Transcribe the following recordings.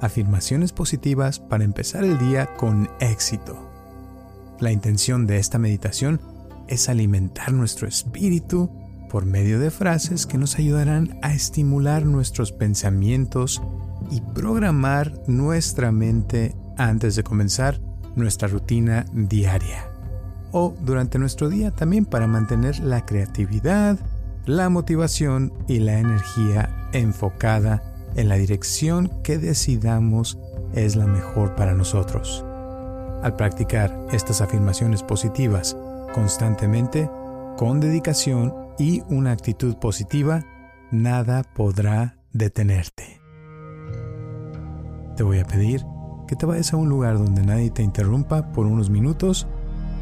afirmaciones positivas para empezar el día con éxito. La intención de esta meditación es alimentar nuestro espíritu por medio de frases que nos ayudarán a estimular nuestros pensamientos y programar nuestra mente antes de comenzar nuestra rutina diaria o durante nuestro día también para mantener la creatividad, la motivación y la energía enfocada en la dirección que decidamos es la mejor para nosotros. Al practicar estas afirmaciones positivas constantemente, con dedicación y una actitud positiva, nada podrá detenerte. Te voy a pedir que te vayas a un lugar donde nadie te interrumpa por unos minutos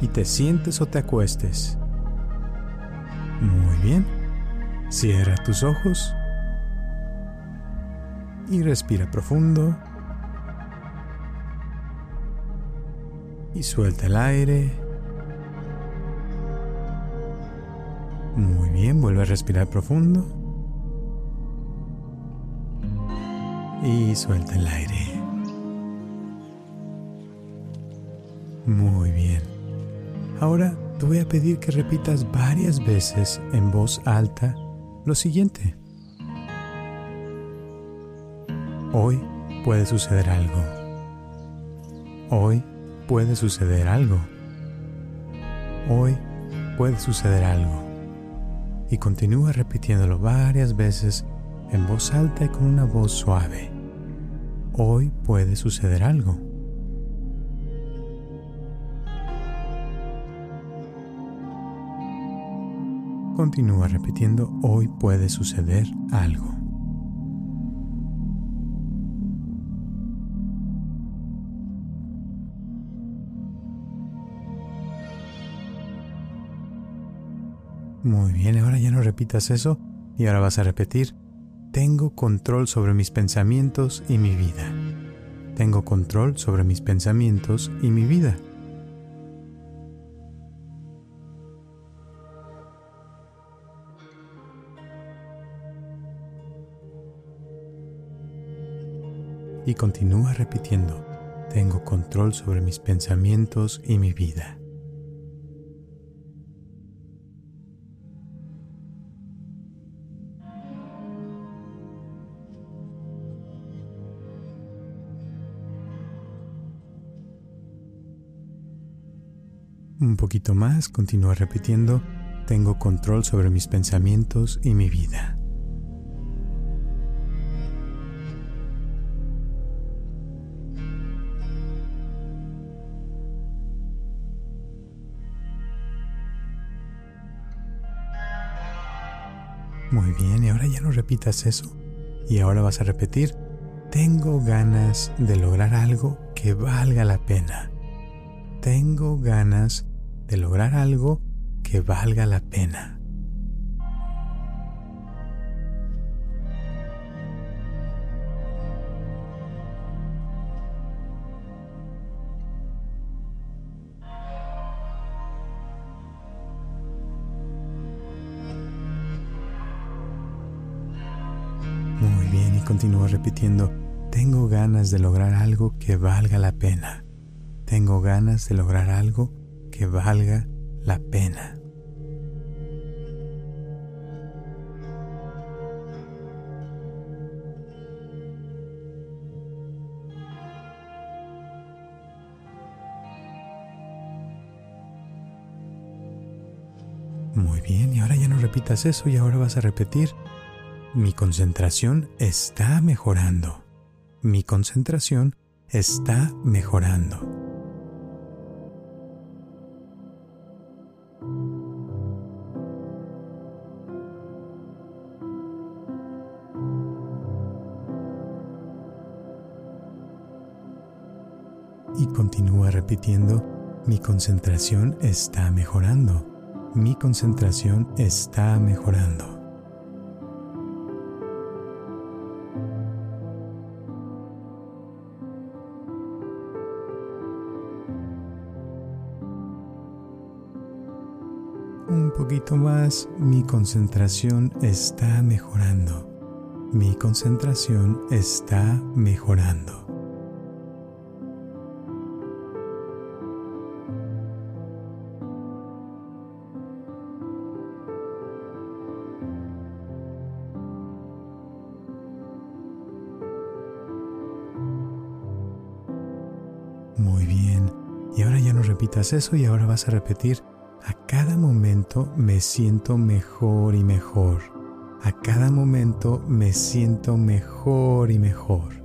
y te sientes o te acuestes. Muy bien. Cierra tus ojos y respira profundo. Y suelta el aire. Muy bien, vuelve a respirar profundo. Y suelta el aire. Muy bien. Ahora te voy a pedir que repitas varias veces en voz alta lo siguiente. Hoy puede suceder algo. Hoy puede suceder algo. Hoy puede suceder algo. Y continúa repitiéndolo varias veces en voz alta y con una voz suave. Hoy puede suceder algo. Continúa repitiendo, hoy puede suceder algo. Muy bien, ahora ya no repitas eso y ahora vas a repetir, tengo control sobre mis pensamientos y mi vida. Tengo control sobre mis pensamientos y mi vida. y continúa repitiendo, tengo control sobre mis pensamientos y mi vida. Poquito más, continúa repitiendo, tengo control sobre mis pensamientos y mi vida. Muy bien, y ahora ya no repitas eso. Y ahora vas a repetir, tengo ganas de lograr algo que valga la pena. Tengo ganas de lograr algo que valga la pena. continúa repitiendo, tengo ganas de lograr algo que valga la pena. Tengo ganas de lograr algo que valga la pena. Muy bien, y ahora ya no repitas eso y ahora vas a repetir, mi concentración está mejorando. Mi concentración está mejorando. Repitiendo, mi concentración está mejorando. Mi concentración está mejorando. un poquito más, mi concentración está mejorando. Mi concentración está mejorando. Eso y ahora vas a repetir a cada momento me siento mejor y mejor. A cada momento me siento mejor y mejor.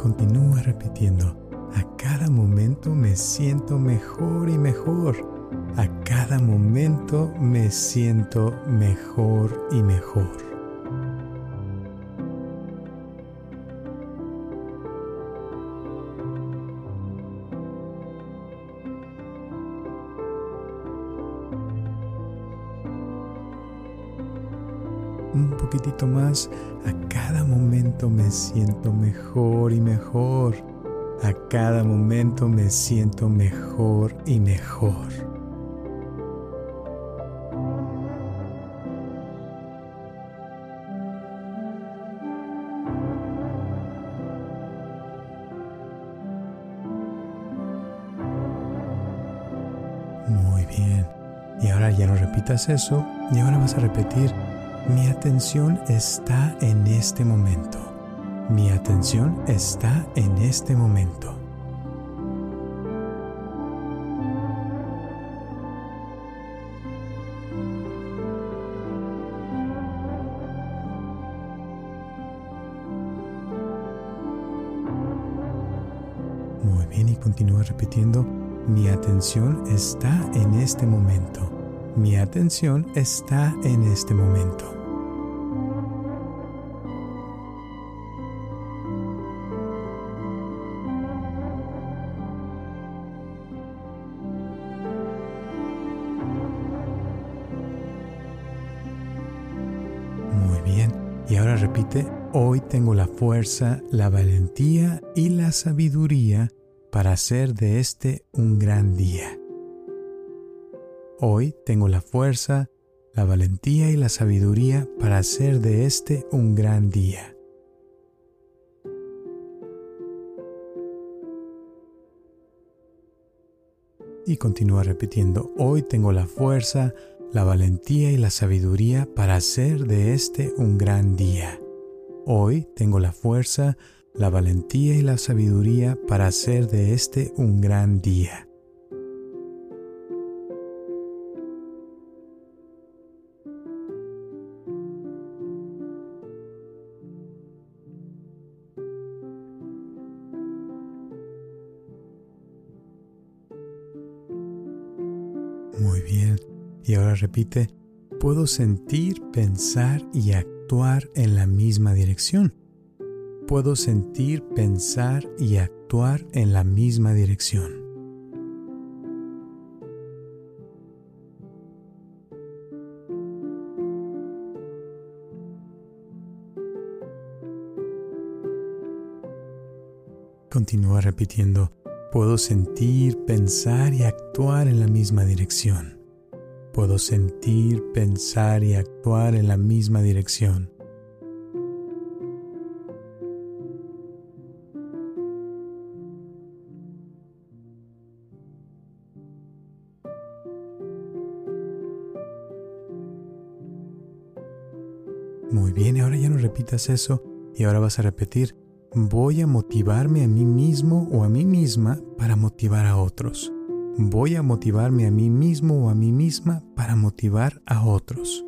Continúa repitiendo. A cada momento me siento mejor y mejor. A cada momento me siento mejor y mejor. Un poquitito más. A cada momento me siento mejor y mejor. A cada momento me siento mejor y mejor. Muy bien. Y ahora ya no repitas eso. Y ahora vas a repetir mi atención está en este momento. Mi atención está en este momento. Muy bien y continúa repitiendo, mi atención está en este momento. Mi atención está en este momento. Y ahora repite, hoy tengo la fuerza, la valentía y la sabiduría para hacer de este un gran día. Hoy tengo la fuerza, la valentía y la sabiduría para hacer de este un gran día. Y continúa repitiendo, hoy tengo la fuerza, la valentía y la sabiduría para hacer de este un gran día. Hoy tengo la fuerza, la valentía y la sabiduría para hacer de este un gran día. Bien. Y ahora repite, puedo sentir, pensar y actuar en la misma dirección. Puedo sentir, pensar y actuar en la misma dirección. Continúa repitiendo, puedo sentir, pensar y actuar en la misma dirección. Puedo sentir, pensar y actuar en la misma dirección. Muy bien, ahora ya no repitas eso y ahora vas a repetir, Voy a motivarme a mí mismo o a mí misma para motivar a otros. Voy a motivarme a mí mismo o a mí misma para motivar a otros.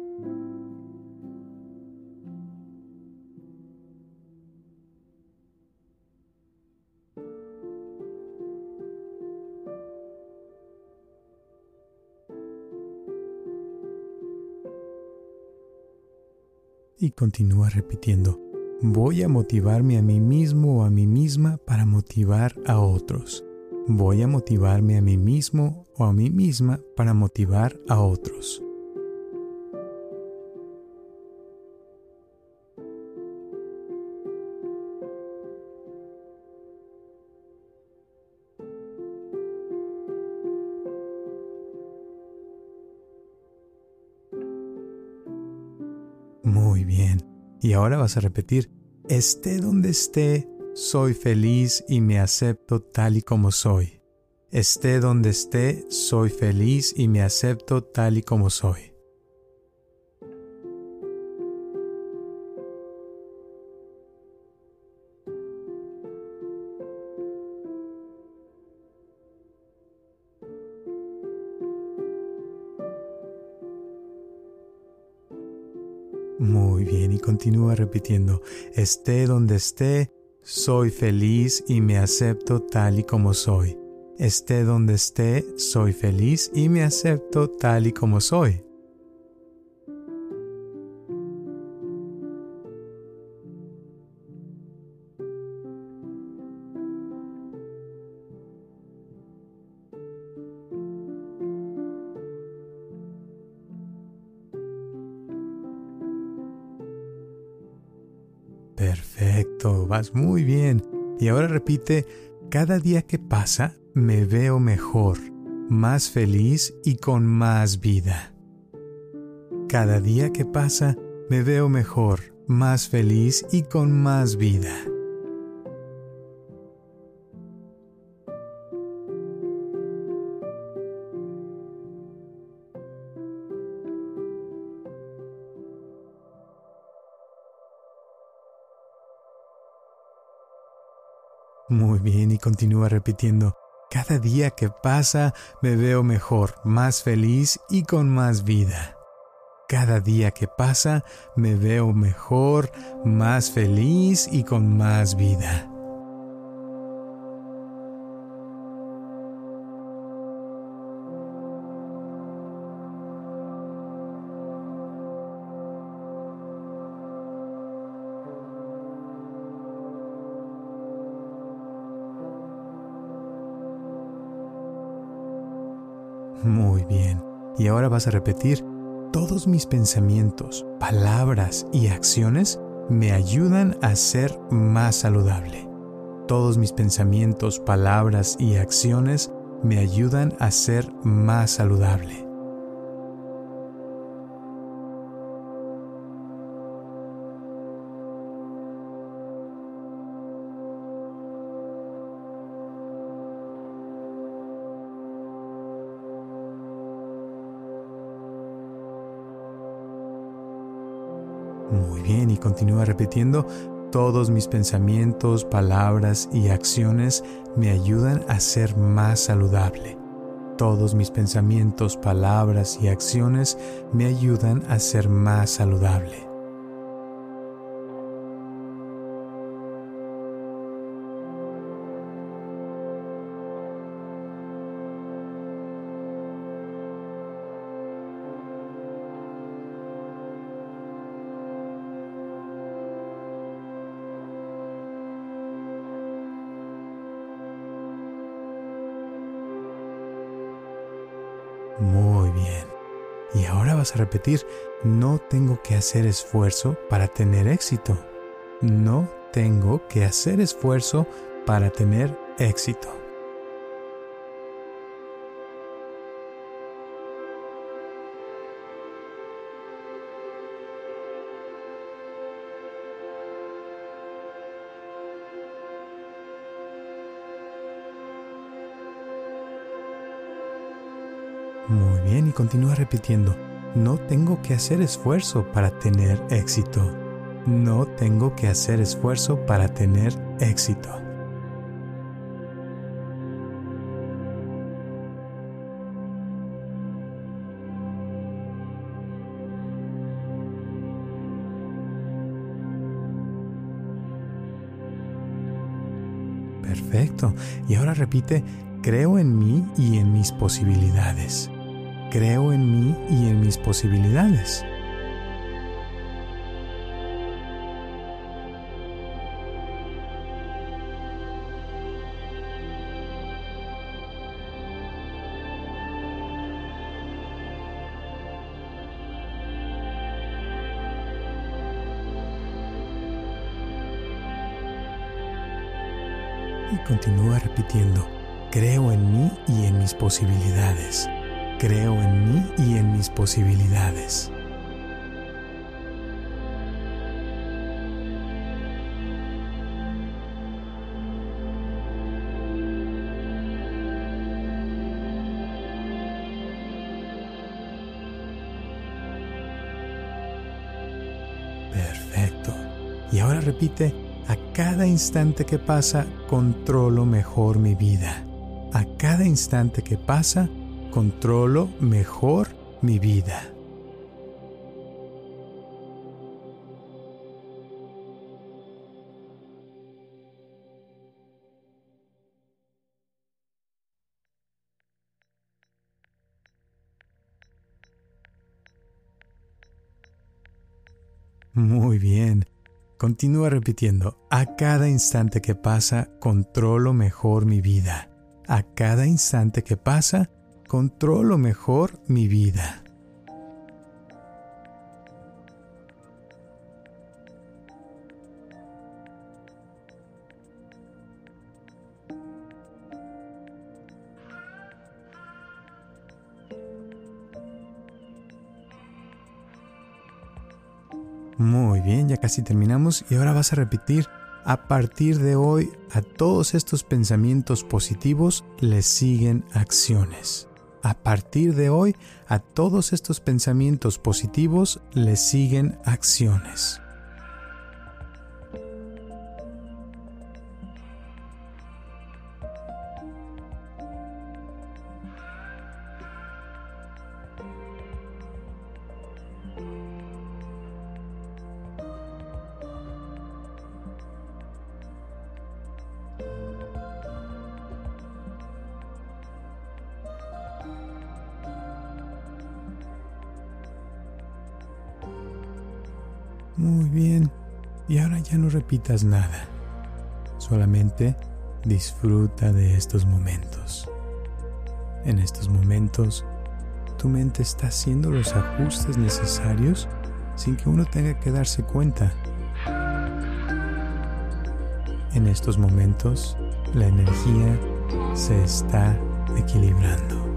y continúa repitiendo. Voy a motivarme a mí mismo o a mí misma para motivar a otros. Voy a motivarme a mí mismo o a mí misma para motivar a otros. Ahora vas a repetir, esté donde esté, soy feliz y me acepto tal y como soy. Esté donde esté, soy feliz y me acepto tal y como soy. Y continúa repitiendo, esté donde esté, soy feliz y me acepto tal y como soy. Esté donde esté, soy feliz y me acepto tal y como soy. Perfecto, vas muy bien. Y ahora repite, cada día que pasa me veo mejor, más feliz y con más vida. Cada día que pasa me veo mejor, más feliz y con más vida. Muy bien, y continúa repitiendo. Cada día que pasa me veo mejor, más feliz y con más vida. Cada día que pasa me veo mejor, más feliz y con más vida. Muy bien. Y ahora vas a repetir, todos mis pensamientos, palabras y acciones me ayudan a ser más saludable. Todos mis pensamientos, palabras y acciones me ayudan a ser más saludable. Continúa repitiendo, todos mis pensamientos, palabras y acciones me ayudan a ser más saludable. Todos mis pensamientos, palabras y acciones me ayudan a ser más saludable. A repetir, no tengo que hacer esfuerzo para tener éxito. No tengo que hacer esfuerzo para tener éxito. Muy bien, y continúa repitiendo, no tengo que hacer esfuerzo para tener éxito. No tengo que hacer esfuerzo para tener éxito. Perfecto. Y ahora repite, creo en mí y en mis posibilidades creo en mí y en mis posibilidades. Y continúa repitiendo, creo en mí y en mis posibilidades. Creo en mí y en mis posibilidades. Perfecto. Y ahora repite, a cada instante que pasa, controlo mejor mi vida. A cada instante que pasa, controlo mejor mi vida. Muy bien. Continúa repitiendo, a cada instante que pasa, controlo mejor mi vida. A cada instante que pasa, controlo mejor mi vida. Muy bien, ya casi terminamos y ahora vas a repetir, a partir de hoy a todos estos pensamientos positivos les siguen acciones. A partir de hoy a todos estos pensamientos positivos les siguen acciones. Muy bien. Y ahora ya no repitas nada. Solamente disfruta de estos momentos. En estos momentos, tu mente está haciendo los ajustes necesarios sin que uno tenga que darse cuenta. En estos momentos, la energía se está equilibrando.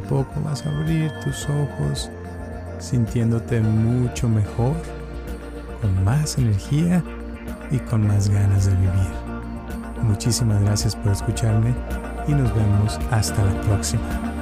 Poco a poco vas a abrir tus ojos sintiéndote mucho mejor, con más energía y con más ganas de vivir. Muchísimas gracias por escucharme y nos vemos hasta la próxima.